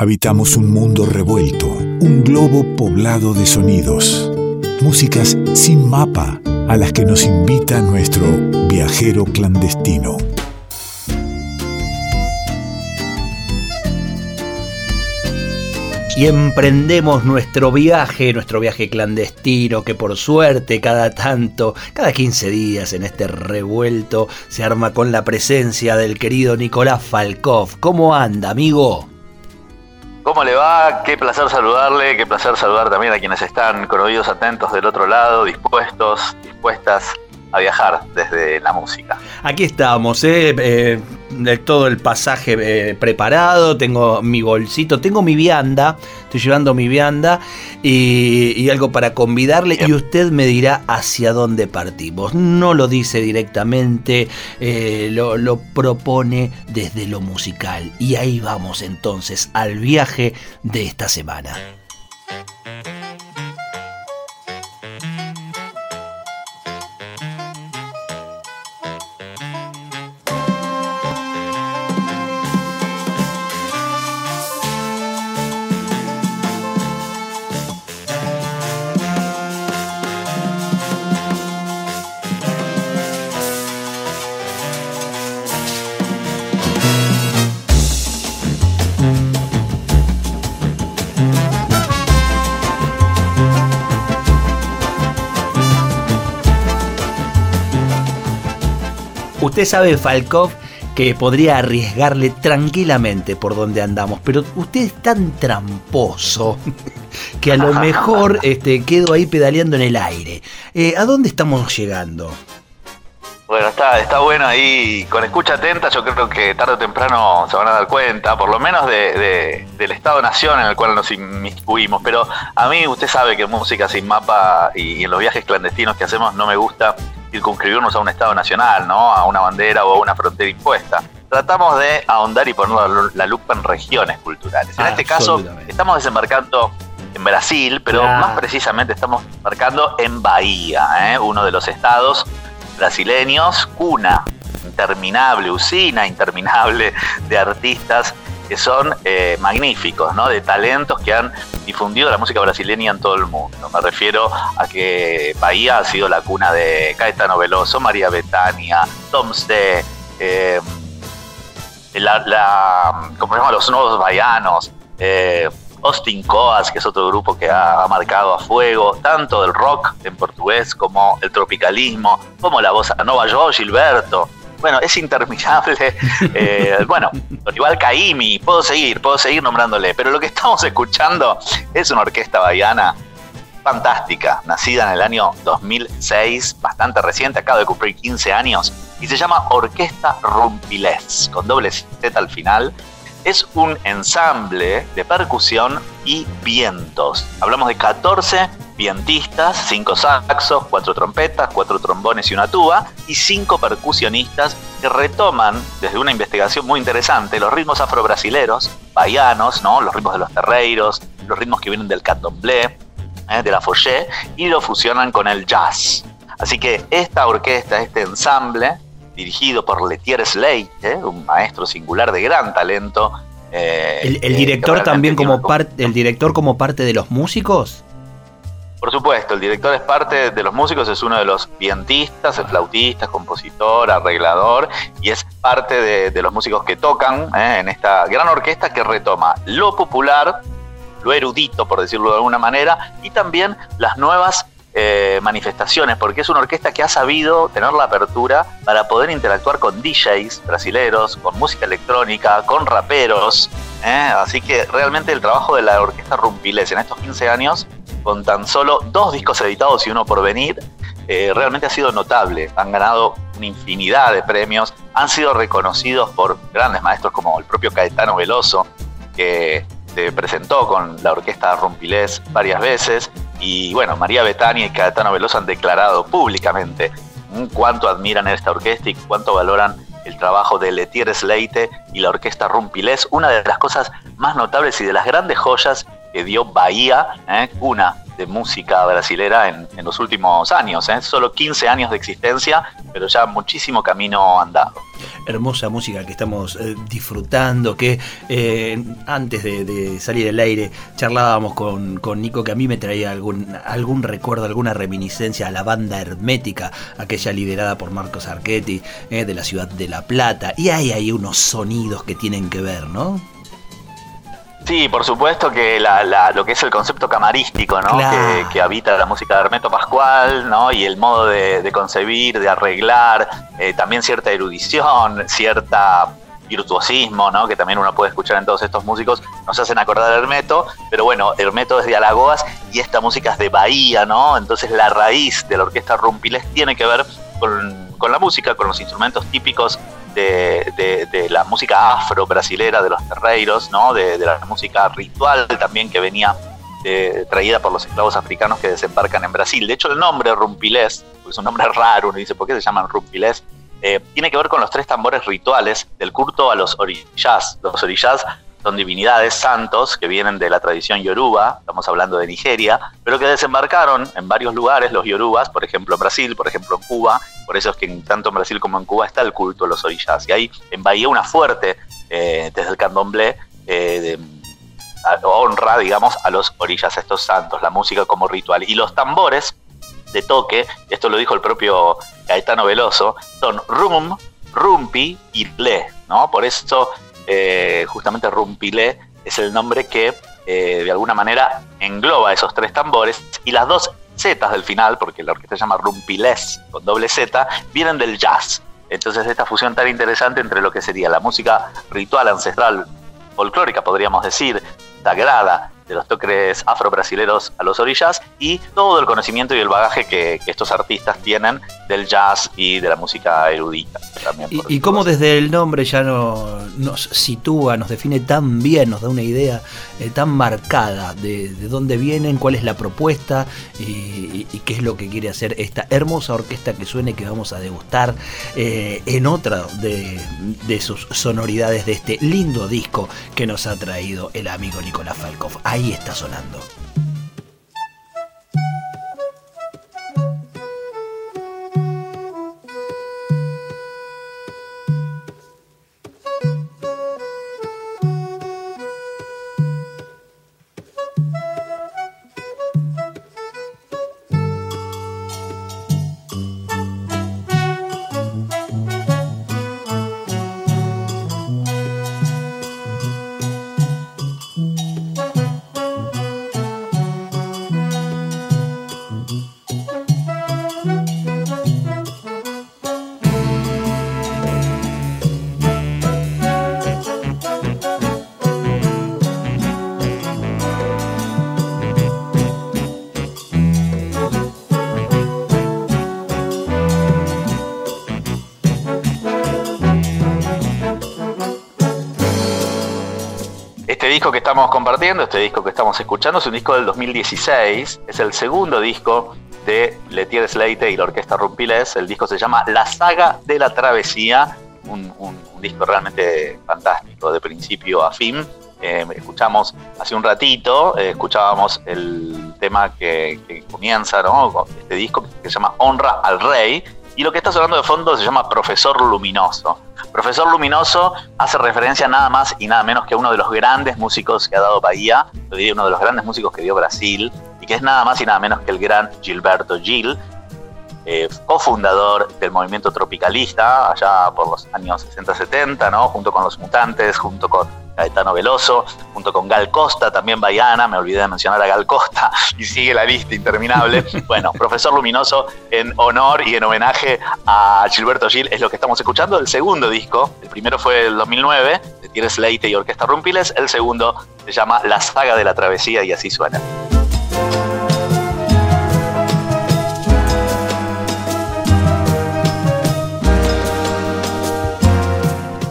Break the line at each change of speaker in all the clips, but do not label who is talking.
Habitamos un mundo revuelto, un globo poblado de sonidos, músicas sin mapa a las que nos invita nuestro viajero clandestino.
y emprendemos nuestro viaje, nuestro viaje clandestino, que por suerte cada tanto, cada 15 días en este revuelto, se arma con la presencia del querido Nicolás Falkov. ¿Cómo anda, amigo?
¿Cómo le va? Qué placer saludarle, qué placer saludar también a quienes están con oídos atentos del otro lado, dispuestos, dispuestas a viajar desde la música.
Aquí estamos, ¿eh? eh todo el pasaje eh, preparado, tengo mi bolsito, tengo mi vianda, estoy llevando mi vianda y, algo para convidarle y usted me dirá hacia dónde partimos. No lo dice directamente, eh, lo, lo propone desde lo musical. Y ahí vamos entonces al viaje de esta semana. Usted sabe, Falkov, que podría arriesgarle tranquilamente por donde andamos, pero usted es tan tramposo que a lo mejor este, quedo ahí pedaleando en el aire. Eh, ¿A dónde estamos llegando?
Bueno, está, está bueno ahí, con escucha atenta yo creo que tarde o temprano se van a dar cuenta, por lo menos de, del Estado-Nación en el cual nos inmiscuimos, pero a mí usted sabe que música sin mapa y en los viajes clandestinos que hacemos no me gusta circunscribirnos a un Estado nacional, ¿no? a una bandera o a una frontera impuesta. Tratamos de ahondar y poner la lupa en regiones culturales. En este caso, estamos desembarcando en Brasil, pero más precisamente estamos desembarcando en Bahía, ¿eh? uno de los estados brasileños, cuna interminable, usina interminable de artistas que son eh, magníficos, ¿no? de talentos que han difundido la música brasileña en todo el mundo. Me refiero a que Bahía ha sido la cuna de Caetano Veloso, María Betania, Tom eh, la, ¿cómo se llama? Los Nuevos Bahianos, eh, Austin Coas, que es otro grupo que ha, marcado a fuego tanto el rock en portugués como el tropicalismo, como la voz nova, yo, Gilberto, bueno, es interminable. Eh, bueno, igual Caimi, puedo seguir, puedo seguir nombrándole, pero lo que estamos escuchando es una orquesta bahiana fantástica, nacida en el año 2006, bastante reciente, acaba de cumplir 15 años, y se llama Orquesta Rumpilés, con doble Z al final, es un ensamble de percusión y vientos. Hablamos de 14 vientistas, 5 saxos, 4 trompetas, 4 trombones y una tuba, y 5 percusionistas que retoman desde una investigación muy interesante los ritmos afrobrasileros, baianos, ¿no? los ritmos de los terreiros, los ritmos que vienen del candomblé, ¿eh? de la foché, y lo fusionan con el jazz. Así que esta orquesta, este ensamble, dirigido por Letier Slate, ¿eh? un maestro singular de gran talento.
Eh, ¿El, director también como parte, el director como parte de los músicos?
Por supuesto, el director es parte de los músicos, es uno de los vientistas, el flautista, compositor, arreglador, y es parte de, los músicos que tocan ¿eh? en esta gran orquesta que retoma lo popular, lo erudito, por decirlo de alguna manera, y también las nuevas eh, manifestaciones, porque es una orquesta que ha sabido tener la apertura para poder interactuar con DJs brasileros, con música electrónica, con raperos. ¿eh? Así que realmente el trabajo de la orquesta Rumpiles en estos 15 años, con tan solo dos discos editados y uno por venir, eh, realmente ha sido notable. Han ganado una infinidad de premios, han sido reconocidos por grandes maestros como el propio Caetano Veloso, que se presentó con la orquesta Rumpilés varias veces y bueno, María Betania y Caetano Veloso han declarado públicamente cuánto admiran esta orquesta y cuánto valoran el trabajo de Letier Sleite y la orquesta Rumpilés, una de las cosas más notables y de las grandes joyas que dio Bahía, ¿eh? cuna de música brasilera en, los últimos años. ¿eh? Solo 15 años de existencia, pero ya muchísimo camino andado.
Hermosa música que estamos eh, disfrutando, que eh, antes de, salir al aire charlábamos con, con, Nico que a mí me traía algún, algún recuerdo, alguna reminiscencia a la banda hermética, aquella liderada por Marcos Archetti de la ciudad de La Plata. Y hay ahí unos sonidos que tienen que ver, ¿no?
Sí, por supuesto que lo que es el concepto camarístico, ¿no? Que, habita la música de Hermeto Pascual, ¿no? Y el modo de, concebir, de arreglar, eh, también cierta erudición, cierta virtuosismo, ¿no? Que también uno puede escuchar en todos estos músicos, nos hacen acordar a Hermeto, pero bueno, Hermeto es de Alagoas y esta música es de Bahía, ¿no? Entonces la raíz de la orquesta Rumpiles tiene que ver con, con la música, con los instrumentos típicos de, la música afro-brasilera, de los terreiros, ¿no? de, la música ritual también que venía eh, traída por los esclavos africanos que desembarcan en Brasil. De hecho, el nombre rumpilés, es un nombre raro, uno dice, ¿por qué se llaman rumpilés? Eh, tiene que ver con los tres tambores rituales del culto a los orillás. Los orillás son divinidades santos que vienen de la tradición yoruba, estamos hablando de Nigeria, pero que desembarcaron en varios lugares los yorubas, por ejemplo en Brasil, por ejemplo en Cuba, por eso es que tanto en Brasil como en Cuba está el culto a los orillas. Y hay en Bahía una fuerte, eh, desde el candomblé, eh, honra, digamos, a los orillas, a estos santos, la música como ritual. Y los tambores de toque, esto lo dijo el propio Gaetano Veloso, son rum, rumpi y le, ¿no? Por eso eh, justamente Rumpilé es el nombre que eh, de alguna manera engloba esos tres tambores y las dos zetas del final, porque la orquesta se llama Rumpilés con doble Z, vienen del jazz. Entonces esta fusión tan interesante entre lo que sería la música ritual, ancestral, folclórica podríamos decir, sagrada, de los toques afro-brasileros a los orillas y todo el conocimiento y el bagaje que, estos artistas tienen del jazz y de la música erudita.
y, y cómo desde el nombre ya no, nos sitúa, nos define tan bien, nos da una idea eh, tan marcada de, dónde vienen, cuál es la propuesta y, qué es lo que quiere hacer esta hermosa orquesta que suene que vamos a degustar eh, en otra de, de sus sonoridades de este lindo disco que nos ha traído el amigo Nicolás Falkov ahí está sonando.
Disco que estamos compartiendo, este disco que estamos escuchando, es un disco del 2016. Es el segundo disco de Letier Slate y la orquesta Rumpiles. El disco se llama La Saga de la Travesía. Un, disco realmente fantástico, de principio a fin. Eh, escuchamos hace un ratito, eh, escuchábamos el tema que, que comienza, ¿no? Este disco que se llama Honra al Rey. Y lo que está sonando de fondo se llama Profesor Luminoso. Profesor Luminoso hace referencia nada más y nada menos que a uno de los grandes músicos que ha dado Bahía, yo diría uno de los grandes músicos que dio Brasil, y que es nada más y nada menos que el gran Gilberto Gil, eh, cofundador del movimiento tropicalista allá por los años 60-70, ¿no? junto con los mutantes, junto con Gaetano Veloso, junto con Gal Costa, también Baiana, me olvidé de mencionar a Gal Costa, y sigue la lista interminable. bueno, Profesor Luminoso, en honor y en homenaje a Gilberto Gil, es lo que estamos escuchando, el segundo disco, el primero fue el 2009, de Tienes Leite y Orquesta Rumpiles, el segundo se llama La Saga de la Travesía y así suena.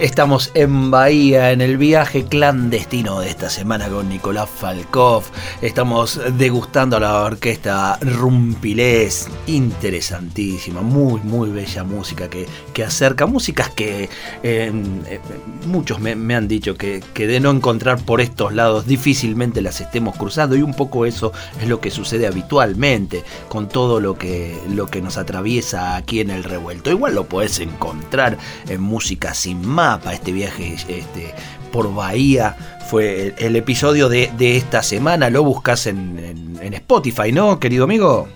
Estamos en Bahía, en el viaje clandestino de esta semana con Nicolás Falkov. Estamos degustando la orquesta Rumpilés. Interesantísima, muy, muy bella música que, que acerca. Músicas que eh, eh, muchos me, han dicho que, que de no encontrar por estos lados difícilmente las estemos cruzando. Y un poco eso es lo que sucede habitualmente con todo lo que, lo que nos atraviesa aquí en el revuelto. Igual lo puedes encontrar en música sin más para este viaje este, por Bahía. Fue el, episodio de, esta semana, lo buscas en, Spotify, ¿no, querido amigo?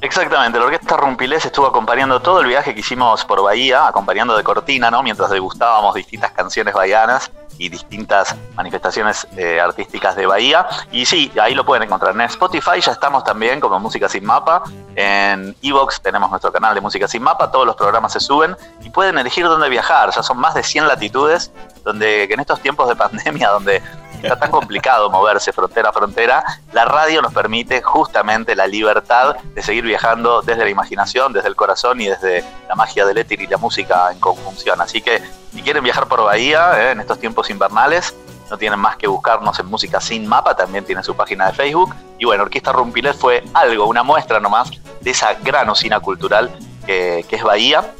Exactamente, la Orquesta Rumpilés estuvo acompañando todo el viaje que hicimos por Bahía, acompañando de cortina, ¿no? Mientras degustábamos distintas canciones bahianas y distintas manifestaciones eh, artísticas de Bahía. Y sí, ahí lo pueden encontrar. En Spotify ya estamos también como Música Sin Mapa. En Evox tenemos nuestro canal de Música Sin Mapa. Todos los programas se suben y pueden elegir dónde viajar. Ya son más de 100 latitudes donde en estos tiempos de pandemia, donde está tan complicado moverse frontera a frontera, la radio nos permite justamente la libertad de seguir viajando desde la imaginación, desde el corazón y desde la magia del éter y la música en conjunción. Así que si quieren viajar por Bahía eh, en estos tiempos invernales, no tienen más que buscarnos en Música Sin Mapa, también tiene su página de Facebook. Y bueno, Orquesta Rumpilet fue algo, una muestra nomás de esa gran usina cultural que, es Bahía.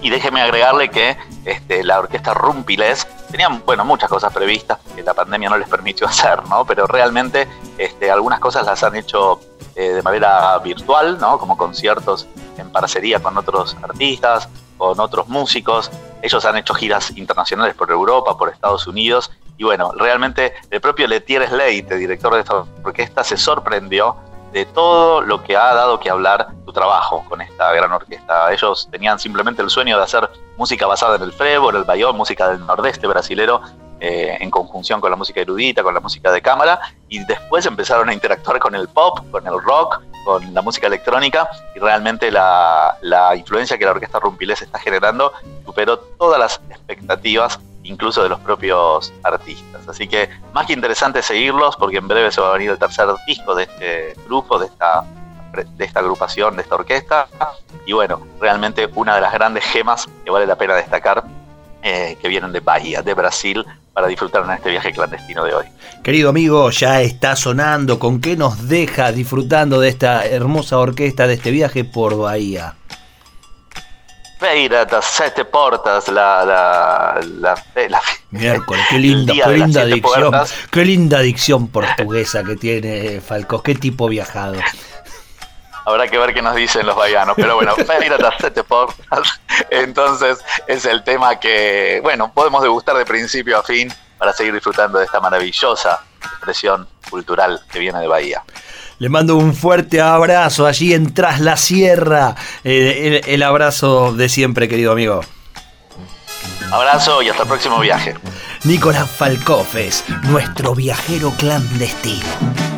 Y déjeme agregarle que este, la orquesta Rumpiles tenía bueno, muchas cosas previstas que la pandemia no les permitió hacer, ¿no? Pero realmente este, algunas cosas las han hecho eh, de manera virtual, ¿no? Como conciertos en parcería con otros artistas, con otros músicos. Ellos han hecho giras internacionales por Europa, por Estados Unidos. Y bueno, realmente el propio Letier Slate, director de esta orquesta, se sorprendió de todo lo que ha dado que hablar tu trabajo con esta gran orquesta. Ellos tenían simplemente el sueño de hacer música basada en el frevo, en el bayón, música del nordeste brasilero, eh, en conjunción con la música erudita, con la música de cámara, y después empezaron a interactuar con el pop, con el rock, con la música electrónica, y realmente la, la influencia que la orquesta Rumpilés está generando superó todas las expectativas incluso de los propios artistas. Así que más que interesante seguirlos, porque en breve se va a venir el tercer disco de este grupo, de esta, de esta agrupación, de esta orquesta. Y bueno, realmente una de las grandes gemas que vale la pena destacar, eh, que vienen de Bahía, de Brasil, para disfrutar en este viaje clandestino de hoy.
Querido amigo, ya está sonando. ¿Con qué nos deja disfrutando de esta hermosa orquesta, de este viaje por Bahía?
Feira das Sete Portas, la, la, la, la
Miércoles, qué linda, qué linda dicción, qué linda dicción portuguesa que tiene Falco, qué tipo viajado.
Habrá que ver qué nos dicen los baianos, pero bueno, das Sete Portas, entonces es el tema que, bueno, podemos degustar de principio a fin para seguir disfrutando de esta maravillosa expresión cultural que viene de Bahía.
Le mando un fuerte abrazo allí en Tras la Sierra. Eh, el, abrazo de siempre, querido amigo.
Abrazo y hasta el próximo viaje.
Nicolás Falcofes, nuestro viajero clandestino.